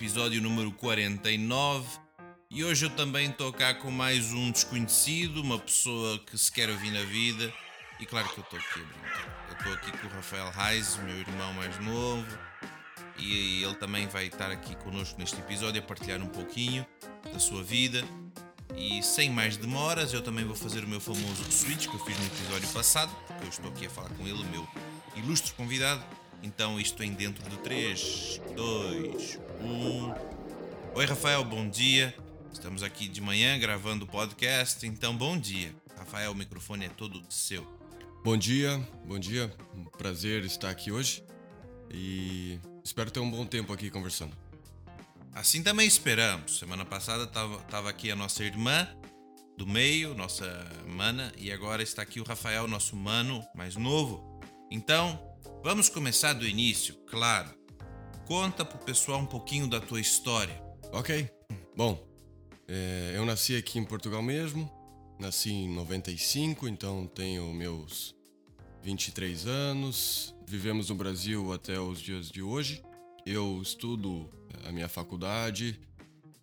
episódio número 49. E hoje eu também estou cá com mais um desconhecido, uma pessoa que se quer ouvir na vida. E claro que eu estou aqui a brincar. Eu estou aqui com o Rafael Reis, meu irmão mais novo. E ele também vai estar aqui connosco neste episódio a partilhar um pouquinho da sua vida. E sem mais demoras, eu também vou fazer o meu famoso switch que eu fiz no episódio passado, porque eu estou aqui a falar com ele, o meu ilustre convidado. Então isto em dentro de 3, 2, 1. Oi Rafael, bom dia. Estamos aqui de manhã gravando o podcast, então bom dia. Rafael, o microfone é todo seu. Bom dia, bom dia. Um prazer estar aqui hoje e espero ter um bom tempo aqui conversando. Assim também esperamos. Semana passada estava aqui a nossa irmã do meio, nossa mana, e agora está aqui o Rafael, nosso mano mais novo. Então, vamos começar do início, claro. Conta pro pessoal um pouquinho da tua história. Ok. Bom, é, eu nasci aqui em Portugal mesmo. Nasci em 95, então tenho meus 23 anos. Vivemos no Brasil até os dias de hoje. Eu estudo a minha faculdade,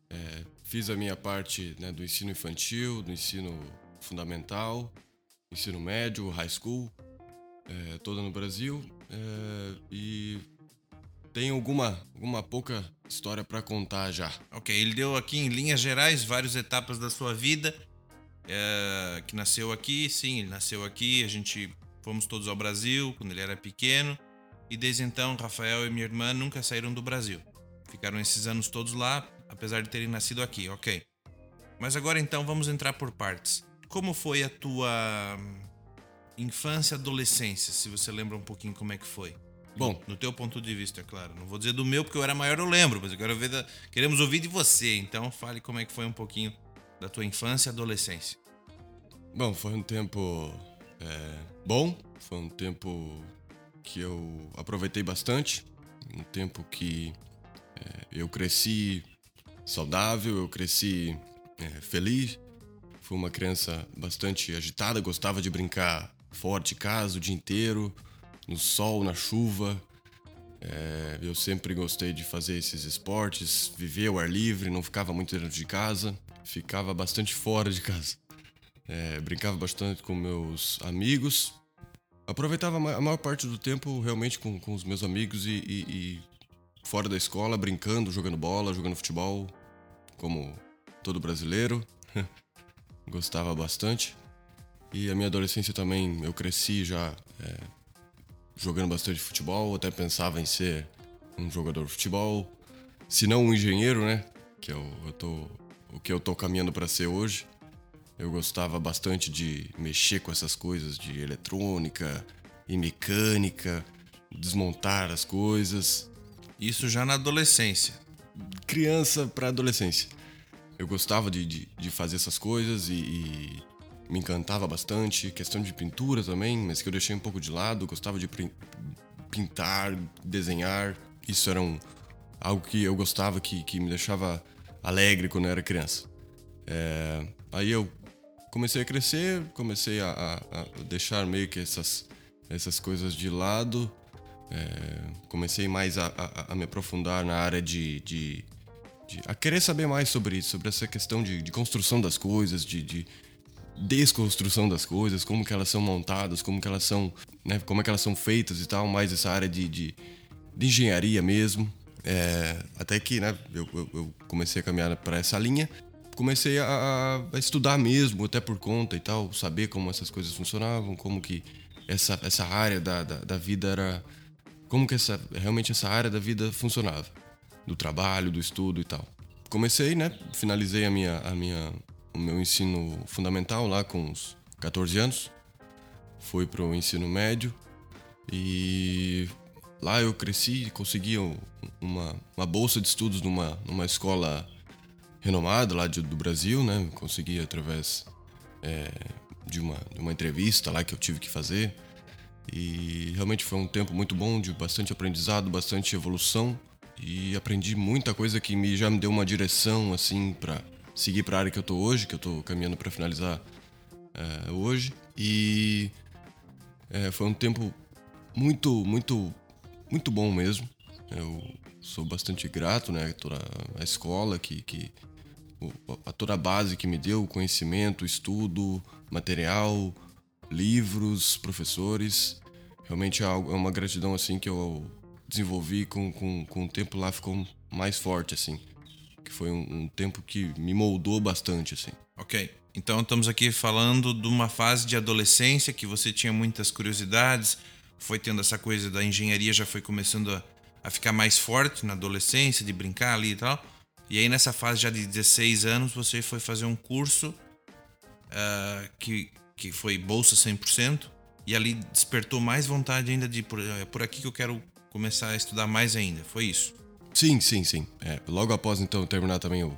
é, fiz a minha parte né, do ensino infantil, do ensino fundamental, ensino médio, high school, é, toda no Brasil. É, e tenho alguma, alguma pouca história para contar já. Ok, ele deu aqui em linhas gerais várias etapas da sua vida. É, que nasceu aqui, sim, ele nasceu aqui. A gente fomos todos ao Brasil quando ele era pequeno. E desde então, Rafael e minha irmã nunca saíram do Brasil. Ficaram esses anos todos lá, apesar de terem nascido aqui, ok. Mas agora então vamos entrar por partes. Como foi a tua infância, adolescência, se você lembra um pouquinho como é que foi? Bom, no teu ponto de vista, é claro. Não vou dizer do meu porque eu era maior, eu lembro, mas eu quero ver da... queremos ouvir de você. Então fale como é que foi um pouquinho da tua infância e adolescência. Bom, foi um tempo é, bom, foi um tempo que eu aproveitei bastante, um tempo que é, eu cresci saudável, eu cresci é, feliz. Fui uma criança bastante agitada, gostava de brincar fora de casa o dia inteiro, no sol, na chuva. É, eu sempre gostei de fazer esses esportes, viver ao ar livre, não ficava muito dentro de casa, ficava bastante fora de casa. É, brincava bastante com meus amigos, aproveitava a maior parte do tempo realmente com, com os meus amigos e, e, e fora da escola, brincando, jogando bola, jogando futebol, como todo brasileiro. Gostava bastante. E a minha adolescência também, eu cresci já é, jogando bastante futebol, até pensava em ser um jogador de futebol, se não um engenheiro, né? Que eu, eu tô, o que eu tô caminhando para ser hoje. Eu gostava bastante de mexer com essas coisas de eletrônica e mecânica, desmontar as coisas. Isso já na adolescência. Criança para adolescência. Eu gostava de, de, de fazer essas coisas e, e, me encantava bastante. Questão de pintura também, mas que eu deixei um pouco de lado. Gostava de pintar, desenhar. Isso era um, algo que eu gostava, que, que me deixava alegre quando eu era criança. É, aí eu comecei a crescer, comecei a, a, a deixar meio que essas, essas coisas de lado é, comecei mais a, a, me aprofundar na área de, de, de, a querer saber mais sobre isso, sobre essa questão de, de construção das coisas, de, de, desconstrução das coisas, como que elas são montadas, como que elas são, né, como é que elas são feitas e tal, mais essa área de, de, de engenharia mesmo. É, até que, né, eu, eu, eu comecei a caminhar para essa linha comecei a, a, estudar mesmo, até por conta e tal, saber como essas coisas funcionavam, como que essa, essa área da, da, da vida era, como que essa, realmente essa área da vida funcionava, do trabalho, do estudo e tal. Comecei, né? Finalizei a minha, a minha, o meu ensino fundamental lá com uns 14 anos. Fui pro ensino médio e lá eu cresci, consegui uma, uma bolsa de estudos numa, numa escola renomada lá de, do Brasil, né? Consegui através é, de, uma, de uma entrevista lá que eu tive que fazer. E realmente foi um tempo muito bom, de bastante aprendizado, bastante evolução. E aprendi muita coisa que me, já me deu uma direção, assim, para seguir para a área que eu tô hoje, que eu tô caminhando para finalizar é, hoje. E é, foi um tempo muito, muito, muito bom mesmo. Eu sou bastante grato, né? Toda a escola que, que a toda a base que me deu, conhecimento, estudo, material, livros, professores. Realmente é, é uma gratidão assim que eu desenvolvi com, com, com o tempo lá ficou mais forte assim, que foi um, um tempo que me moldou bastante assim. Ok, então estamos aqui falando de uma fase de adolescência que você tinha muitas curiosidades, foi tendo essa coisa da engenharia, já foi começando a, a ficar mais forte na adolescência, de brincar ali e tal. E aí nessa fase já de 16 anos você foi fazer um curso uh, que, que foi bolsa 100% e ali despertou mais vontade ainda de por, é por aqui que eu quero começar a estudar mais ainda. Foi isso? Sim, sim, sim. É, logo após então terminar também o,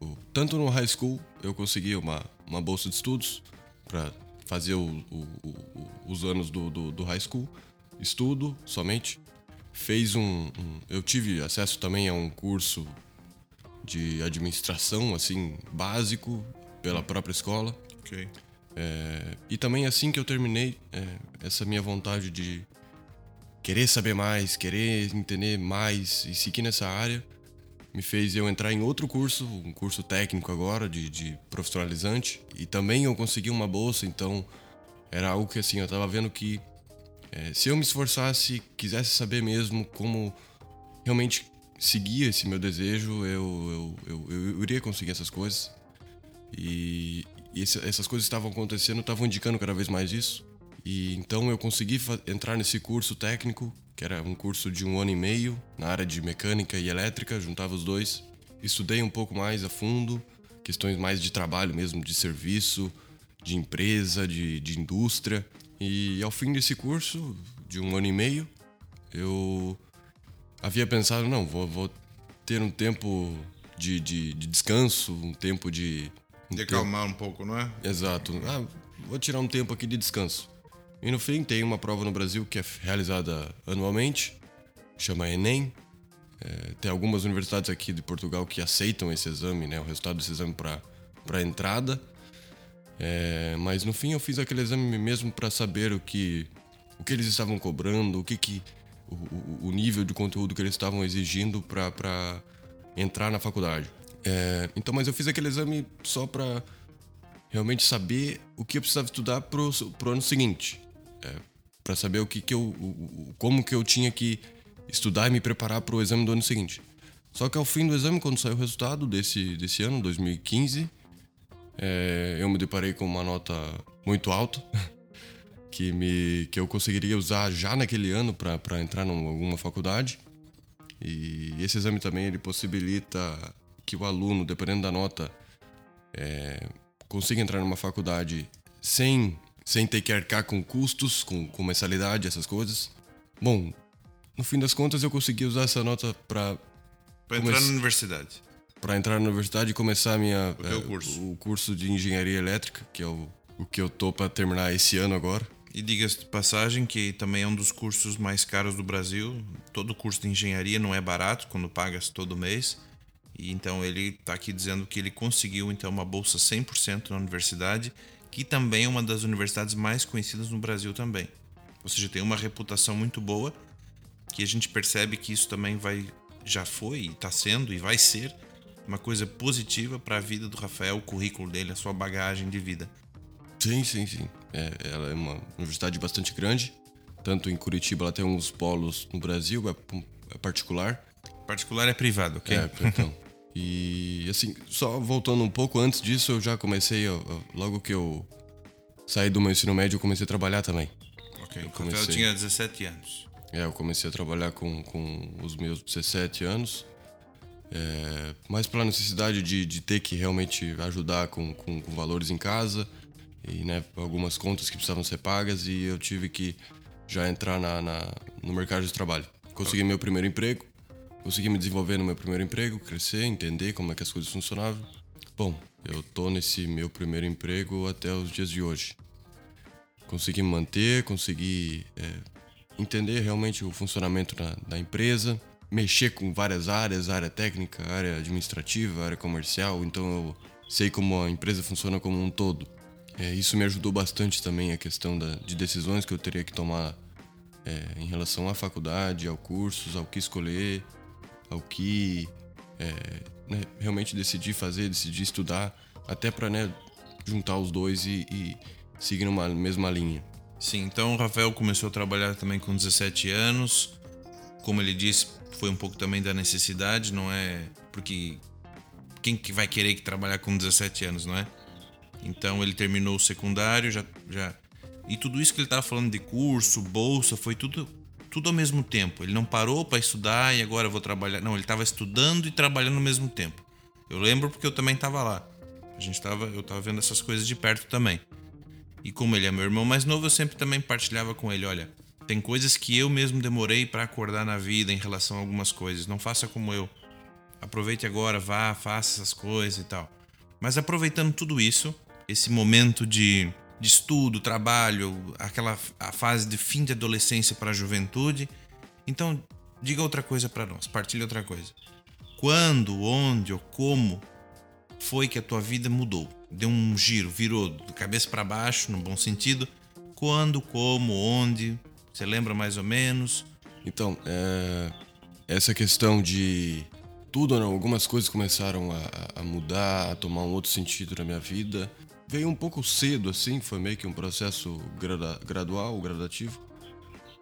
o, tanto no high school eu consegui uma, uma bolsa de estudos para fazer o, os anos do, do, do, high school, estudo somente. Fez um, um, eu tive acesso também a um curso de administração, assim, básico, pela própria escola. Ok. É, e também assim que eu terminei, é, essa minha vontade de querer saber mais, querer entender mais e seguir nessa área, me fez eu entrar em outro curso, um curso técnico agora, de, de profissionalizante. E também eu consegui uma bolsa, então era algo que assim, eu tava vendo que é, se eu me esforçasse, quisesse saber mesmo como realmente seguia esse meu desejo, eu, eu, eu, eu iria conseguir essas coisas. E, e essas coisas estavam acontecendo, estavam indicando cada vez mais isso. E então eu consegui entrar nesse curso técnico, que era um curso de um ano e meio, na área de mecânica e elétrica, juntava os dois. Estudei um pouco mais a fundo, questões mais de trabalho mesmo, de serviço, de empresa, de, de indústria. E ao fim desse curso, de um ano e meio, eu havia pensado, não, vou, vou ter um tempo de, de, de, descanso, um tempo de. Um de acalmar um pouco, não é? Exato. Ah, vou tirar um tempo aqui de descanso. E no fim, tem uma prova no Brasil que é realizada anualmente, chama Enem. É, tem algumas universidades aqui de Portugal que aceitam esse exame, né, o resultado desse exame para entrada. É, mas no fim, eu fiz aquele exame mesmo para saber o que, o que eles estavam cobrando, o que, que o, o nível de conteúdo que eles estavam exigindo para entrar na faculdade. É, então, mas eu fiz aquele exame só para realmente saber o que eu precisava estudar pro, pro ano seguinte. É, para saber o que, que eu. O, como que eu tinha que estudar e me preparar para o exame do ano seguinte. Só que ao fim do exame, quando saiu o resultado desse, desse ano, 2015, é, eu me deparei com uma nota muito alta. que, me, que eu conseguiria usar já naquele ano para entrar em alguma faculdade. E esse exame também ele possibilita que o aluno, dependendo da nota, é, consiga entrar numa faculdade sem, sem ter que arcar com custos, com, com mensalidade, essas coisas. Bom, no fim das contas eu consegui usar essa nota para para entrar na universidade. Para entrar na universidade e começar minha o, é, curso. o curso de engenharia elétrica, que é o, o que eu tô para terminar esse ano agora. E diga-se de passagem que também é um dos cursos mais caros do Brasil. Todo curso de engenharia não é barato quando pagas todo mês. E então ele está aqui dizendo que ele conseguiu então uma bolsa 100% na universidade, que também é uma das universidades mais conhecidas no Brasil também. Ou seja, tem uma reputação muito boa, que a gente percebe que isso também vai já foi, está sendo e vai ser uma coisa positiva para a vida do Rafael, o currículo dele, a sua bagagem de vida. Sim, sim, sim. É, ela é uma universidade bastante grande. Tanto em Curitiba, ela tem uns polos no Brasil, é, é particular. Particular é privado, ok? É, então. e assim, só voltando um pouco antes disso, eu já comecei, eu, logo que eu saí do meu ensino médio, eu comecei a trabalhar também. Ok, eu comecei... eu tinha 17 anos. É, eu comecei a trabalhar com, com os meus 17 anos. É, mais pela necessidade de, de ter que realmente ajudar com, com, com valores em casa e né, algumas contas que precisavam ser pagas e eu tive que já entrar na, na, no mercado de trabalho. Consegui meu primeiro emprego, consegui me desenvolver no meu primeiro emprego, crescer, entender como é que as coisas funcionavam. Bom, eu tô nesse meu primeiro emprego até os dias de hoje. Consegui me manter, consegui é, entender realmente o funcionamento da, da empresa, mexer com várias áreas, área técnica, área administrativa, área comercial, então eu sei como a empresa funciona como um todo. É, isso me ajudou bastante também a questão da, de decisões que eu teria que tomar é, em relação à faculdade, ao cursos, ao que escolher, ao que é, né, realmente decidi fazer, decidi estudar, até para né, juntar os dois e, e seguir numa mesma linha. Sim, então o Rafael começou a trabalhar também com 17 anos. Como ele disse, foi um pouco também da necessidade, não é? Porque quem que vai querer que trabalhar com 17 anos, não é? Então ele terminou o secundário, já, já e tudo isso que ele estava falando de curso, bolsa, foi tudo tudo ao mesmo tempo. Ele não parou para estudar e agora vou trabalhar. Não, ele estava estudando e trabalhando ao mesmo tempo. Eu lembro porque eu também estava lá. A gente tava, eu estava vendo essas coisas de perto também. E como ele é meu irmão mais novo, eu sempre também partilhava com ele, olha, tem coisas que eu mesmo demorei para acordar na vida em relação a algumas coisas. Não faça como eu. Aproveite agora, vá, faça essas coisas e tal. Mas aproveitando tudo isso, esse momento de de estudo, trabalho, aquela a fase de fim de adolescência para a juventude. Então, diga outra coisa para nós, partilhe outra coisa. Quando, onde ou como foi que a tua vida mudou? Deu um giro, virou do cabeça para baixo, no bom sentido. Quando, como, onde? Você lembra mais ou menos? Então, é, essa questão de tudo, não, algumas coisas começaram a, a mudar, a tomar um outro sentido na minha vida veio um pouco cedo, assim, foi meio que um processo grada, gradual, gradativo.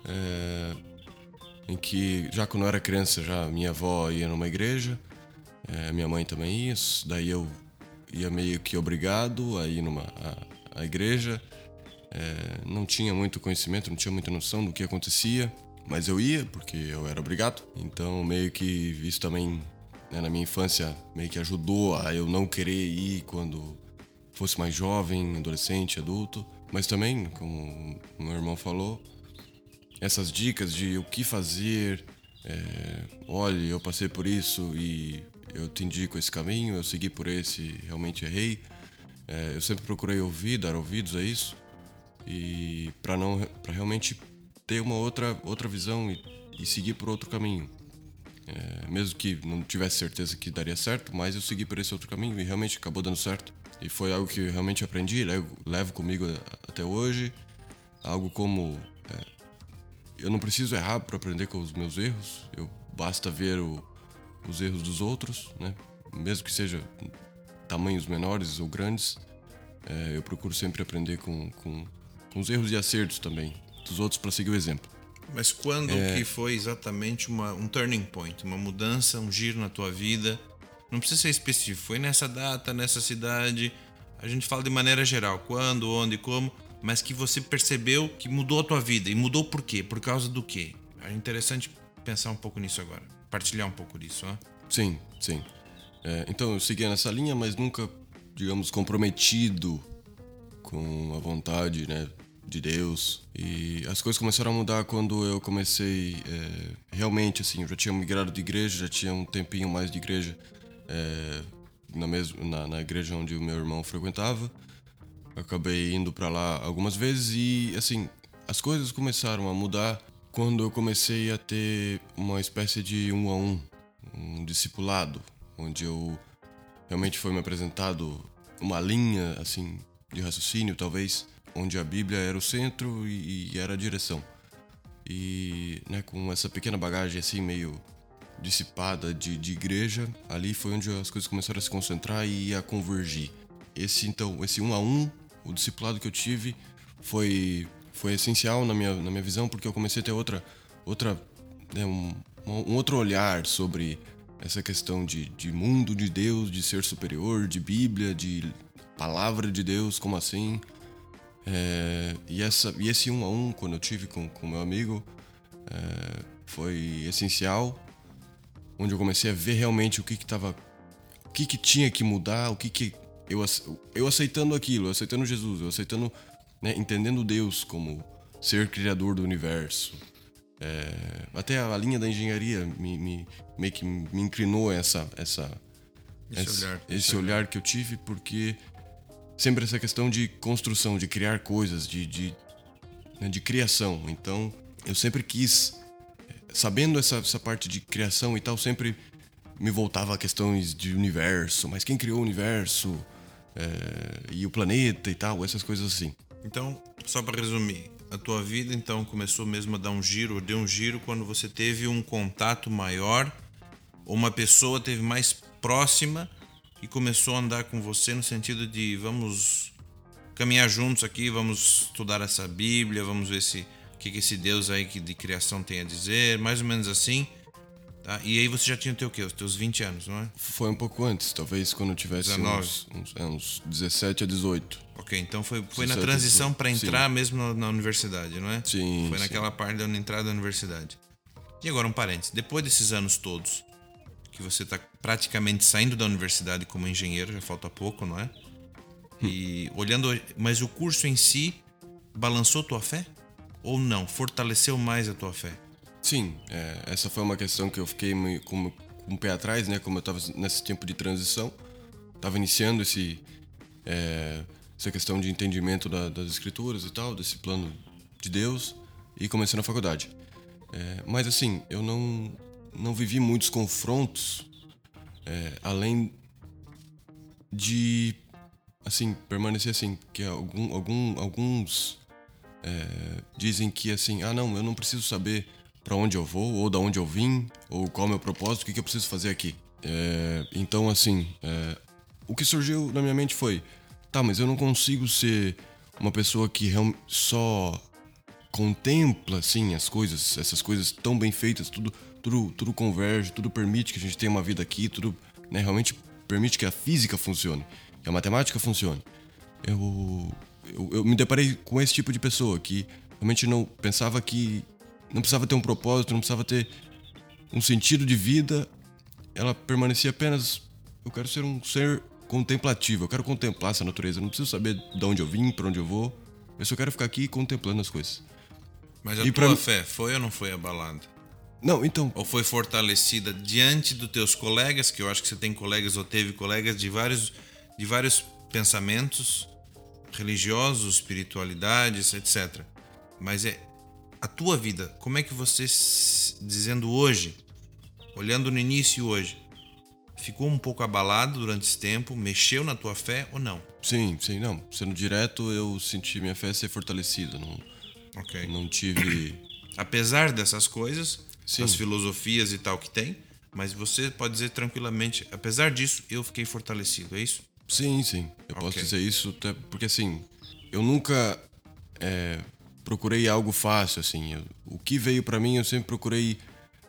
É, em que, já quando eu era criança, já minha avó ia numa igreja, é, minha mãe também ia, daí eu ia meio que obrigado a ir numa a, a igreja. É, não tinha muito conhecimento, não tinha muita noção do que acontecia, mas eu ia porque eu era obrigado. Então, meio que isso também, né, na minha infância, meio que ajudou a eu não querer ir quando fosse mais jovem, adolescente, adulto. Mas também, como meu irmão falou, essas dicas de o que fazer. É, olha, eu passei por isso e eu te indico esse caminho, eu segui por esse realmente errei. É, eu sempre procurei ouvir, dar ouvidos a isso e para não para realmente ter uma outra outra visão e, e seguir por outro caminho. É, mesmo que não tivesse certeza que daria certo, mas eu segui por esse outro caminho e realmente acabou dando certo. E foi algo que realmente aprendi, levo, levo comigo até hoje. Algo como. É, eu não preciso errar para aprender com os meus erros, eu basta ver o, os erros dos outros, né? mesmo que seja tamanhos menores ou grandes. É, eu procuro sempre aprender com, com, com os erros e acertos também dos outros para seguir o exemplo. Mas quando é... que foi exatamente uma, um turning point, uma mudança, um giro na tua vida não precisa ser específico. Foi nessa data, nessa cidade. A gente fala de maneira geral. Quando, onde, como. Mas que você percebeu que mudou a tua vida. E mudou por quê? Por causa do quê? É interessante pensar um pouco nisso agora. Partilhar um pouco disso, ó. Sim, sim. É, então eu seguia nessa linha, mas nunca, digamos, comprometido com a vontade, né? De Deus. E as coisas começaram a mudar quando eu comecei é, realmente, assim, eu já tinha migrado de igreja, já tinha um tempinho mais de igreja é, na, mesma, na, na, igreja onde o meu irmão frequentava. Acabei indo para lá algumas vezes e, assim, as coisas começaram a mudar quando eu comecei a ter uma espécie de um a um, um discipulado, onde eu realmente foi me apresentado uma linha, assim, de raciocínio, talvez, onde a Bíblia era o centro e, e era a direção. E, né, com essa pequena bagagem, assim, meio dissipada de, de igreja, ali foi onde as coisas começaram a se concentrar e a convergir. Esse então, esse um a um, o discipulado que eu tive foi foi essencial na minha, na minha visão porque eu comecei a ter outra outra né, um, um outro olhar sobre essa questão de, de mundo de Deus, de ser superior, de Bíblia, de palavra de Deus, como assim? É, e, essa, e esse um a um, quando eu tive com, com meu amigo, é, foi essencial onde eu comecei a ver realmente o que que tava, o que que tinha que mudar, o que que eu eu aceitando aquilo, eu aceitando Jesus, eu aceitando, né, entendendo Deus como ser criador do universo. É, até a linha da engenharia me, me meio que me inclinou essa essa esse, olhar, esse olhar que eu tive porque sempre essa questão de construção, de criar coisas, de, de, né, de criação. Então, eu sempre quis sabendo essa, essa parte de criação e tal, sempre me voltava a questões de universo, mas quem criou o universo é, e o planeta e tal, essas coisas assim. Então, só para resumir, a tua vida então começou mesmo a dar um giro, deu um giro quando você teve um contato maior uma pessoa teve mais próxima e começou a andar com você no sentido de vamos caminhar juntos aqui, vamos estudar essa Bíblia, vamos ver se o que, que esse Deus aí de criação tem a dizer, mais ou menos assim. Tá? E aí você já tinha o teu quê? Os teus 20 anos, não é? Foi um pouco antes, talvez quando eu tivesse 19. Uns, uns, é, uns 17 a 18. Ok, então foi, foi na transição para entrar Sim. mesmo na, na, universidade, não é? Sim. Foi naquela sim. parte da entrada da universidade. E agora um parênteses. Depois desses anos todos, que você está praticamente saindo da universidade como engenheiro, já falta pouco, não é? E olhando, mas o curso em si balançou tua fé ou não? Fortaleceu mais a tua fé? Sim, é, essa foi uma questão que eu fiquei com, com um pé atrás, né? Como eu estava nesse tempo de transição, estava iniciando esse é, essa questão de entendimento da, das escrituras e tal, desse plano de Deus e comecei na faculdade. É, mas assim, eu não não vivi muitos confrontos é, além de assim permanecer assim que algum, algum, alguns é, dizem que assim ah não eu não preciso saber para onde eu vou ou da onde eu vim ou qual é o meu propósito o que, que eu preciso fazer aqui. É, então assim é, o que surgiu na minha mente foi tá mas eu não consigo ser uma pessoa que só contempla assim as coisas essas coisas tão bem feitas tudo tudo, tudo converge, tudo permite que a gente tenha uma vida aqui, tudo né, realmente permite que a física funcione, que a matemática funcione. Eu, eu, eu me deparei com esse tipo de pessoa que realmente não pensava que não precisava ter um propósito, não precisava ter um sentido de vida. Ela permanecia apenas eu quero ser um ser contemplativo, eu quero contemplar essa natureza, eu não preciso saber de onde eu vim, para onde eu vou. Eu só quero ficar aqui contemplando as coisas. Mas a e tua pra... fé foi ou não foi abalada? Não, então. Ou foi fortalecida diante dos teus colegas, que eu acho que você tem colegas ou teve colegas de vários, de vários pensamentos religiosos, espiritualidades, etc. Mas é a tua vida, como é que você, dizendo hoje, olhando no início hoje, ficou um pouco abalado durante esse tempo, mexeu na tua fé ou não? Sim, sim, não. Sendo direto, eu senti minha fé ser fortalecida. Não, ok. Não tive. Apesar dessas coisas, Sim. as filosofias e tal que tem, mas você pode dizer tranquilamente, apesar disso, eu fiquei fortalecido, é isso? Sim, sim. Eu okay. posso dizer isso até porque assim, eu nunca é, procurei algo fácil assim. Eu, o que veio para mim, eu sempre procurei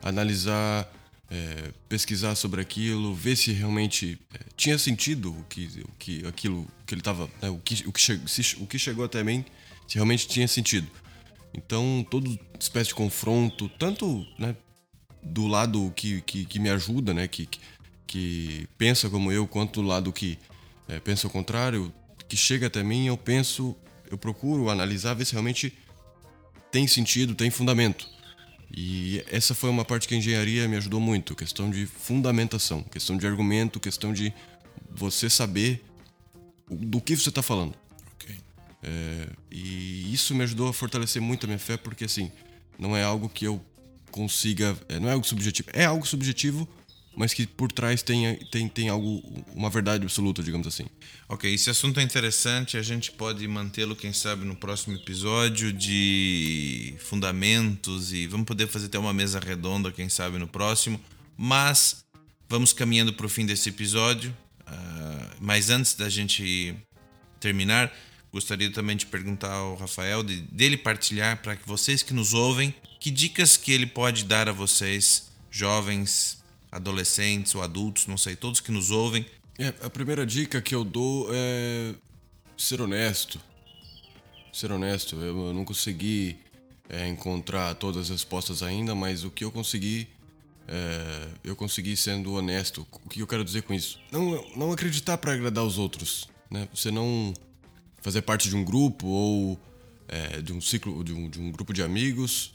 analisar, é, pesquisar sobre aquilo, ver se realmente é, tinha sentido o que, o que aquilo que ele estava, né, o que o que, che, se, o que chegou até mim, se realmente tinha sentido. Então, toda espécie de confronto, tanto né, do lado que, que, que me ajuda, né, que, que pensa como eu, quanto do lado que é, pensa o contrário, que chega até mim, eu penso, eu procuro analisar, ver se realmente tem sentido, tem fundamento. E essa foi uma parte que a engenharia me ajudou muito, questão de fundamentação, questão de argumento, questão de você saber do que você está falando. É, e isso me ajudou a fortalecer muito a minha fé, porque assim, não é algo que eu consiga. É, não é algo subjetivo. É algo subjetivo, mas que por trás tem, tem, tem algo, uma verdade absoluta, digamos assim. Ok, esse assunto é interessante, a gente pode mantê-lo, quem sabe, no próximo episódio de fundamentos e vamos poder fazer até uma mesa redonda, quem sabe, no próximo. Mas vamos caminhando para o fim desse episódio. Uh, mas antes da gente terminar, Gostaria também de perguntar ao Rafael, de, dele partilhar para que vocês que nos ouvem, que dicas que ele pode dar a vocês, jovens, adolescentes ou adultos, não sei, todos que nos ouvem. É, a primeira dica que eu dou é ser honesto. Ser honesto. Eu não consegui é, encontrar todas as respostas ainda, mas o que eu consegui é, eu consegui sendo honesto. O que eu quero dizer com isso? Não, não acreditar para agradar os outros. Né? Você não fazer parte de um grupo ou é, de um ciclo, de um, de um grupo de amigos,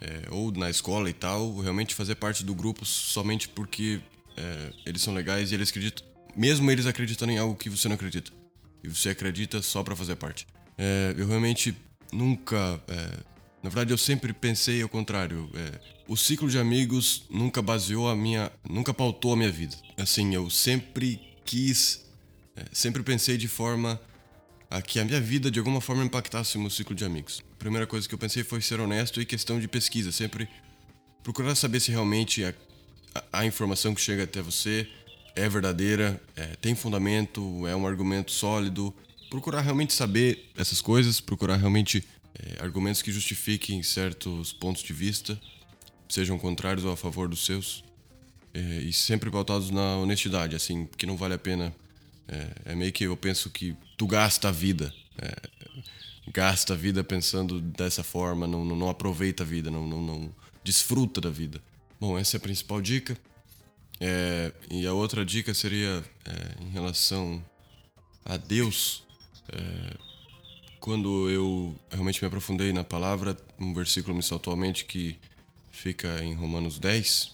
é, ou na escola e tal, realmente fazer parte do grupo somente porque é, eles são legais e eles acreditam, mesmo eles acreditando em algo que você não acredita. E você acredita só para fazer parte. É, eu realmente nunca. É, na verdade, eu sempre pensei ao contrário. É, o ciclo de amigos nunca baseou a minha. nunca pautou a minha vida. Assim, eu sempre quis. sempre pensei de forma a que a minha vida de alguma forma impactasse o meu ciclo de amigos. A primeira coisa que eu pensei foi ser honesto e questão de pesquisa, sempre procurar saber se realmente a, a informação que chega até você é verdadeira, é, tem fundamento, é um argumento sólido. Procurar realmente saber essas coisas, procurar realmente é, argumentos que justifiquem certos pontos de vista, sejam contrários ou a favor dos seus, é, e sempre pautados na honestidade, assim, que não vale a pena. É, é meio que eu penso que tu gasta a vida, é, gasta a vida pensando dessa forma, não, não, não aproveita a vida, não, não, não desfruta da vida. Bom, essa é a principal dica. É, e a outra dica seria é, em relação a Deus. É, quando eu realmente me aprofundei na palavra, um versículo me saltou à mente que fica em Romanos 10,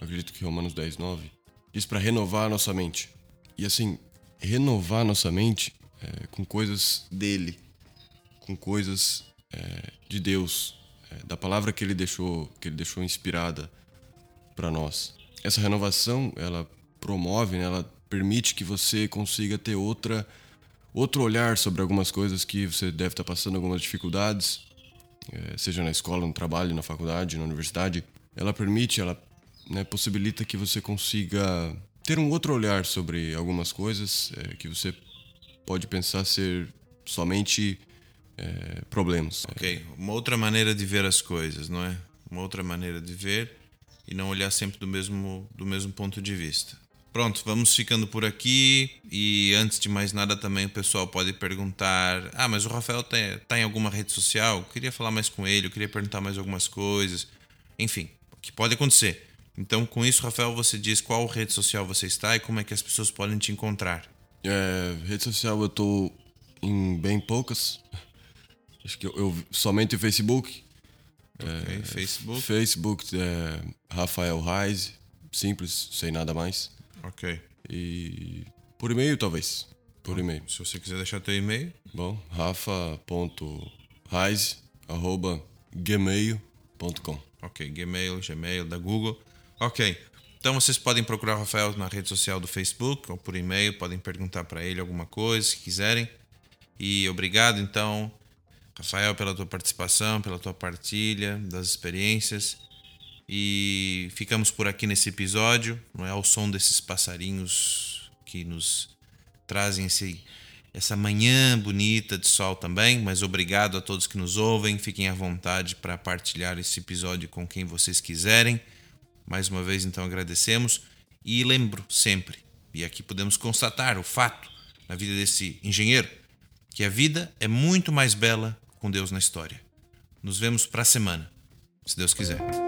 acredito que Romanos 10, 9, diz para renovar a nossa mente. E assim, renovar nossa mente é, com coisas dele, com coisas é, de Deus, é, da palavra que ele deixou, que ele deixou inspirada para nós essa renovação, ela promove, né, ela permite que você consiga ter outra outro olhar sobre algumas coisas que você deve estar passando algumas dificuldades, é, seja na escola, no trabalho, na faculdade, na universidade. Ela permite, ela né, possibilita que você consiga ter um outro olhar sobre algumas coisas é, que você pode pensar ser somente é, problemas. Ok, uma outra maneira de ver as coisas, não é? Uma outra maneira de ver e não olhar sempre do mesmo, do mesmo ponto de vista. Pronto, vamos ficando por aqui. E antes de mais nada, também o pessoal pode perguntar: Ah, mas o Rafael está tá em alguma rede social? Eu queria falar mais com ele, eu queria perguntar mais algumas coisas. Enfim, o que pode acontecer. Então, com isso, Rafael, você diz qual rede social você está e como é que as pessoas podem te encontrar. É, rede social eu tô em bem poucas. Acho que eu, eu somente o Facebook. Okay, é, Facebook. Facebook é Rafael Reis, simples, sem nada mais. Ok. E por e-mail, talvez. Por e-mail. Se você quiser deixar teu e-mail. Bom, rafa.reis.gmail.com Ok, Gmail, Gmail da Google. Ok. Então vocês podem procurar o Rafael na rede social do Facebook ou por e-mail, podem perguntar para ele alguma coisa, se quiserem. E obrigado, então. Rafael, pela tua participação, pela tua partilha das experiências. E ficamos por aqui nesse episódio, não é ao som desses passarinhos que nos trazem esse, essa manhã bonita de sol também, mas obrigado a todos que nos ouvem. Fiquem à vontade para partilhar esse episódio com quem vocês quiserem. Mais uma vez, então, agradecemos. E lembro sempre, e aqui podemos constatar o fato na vida desse engenheiro, que a vida é muito mais bela com Deus na história. Nos vemos para a semana, se Deus quiser.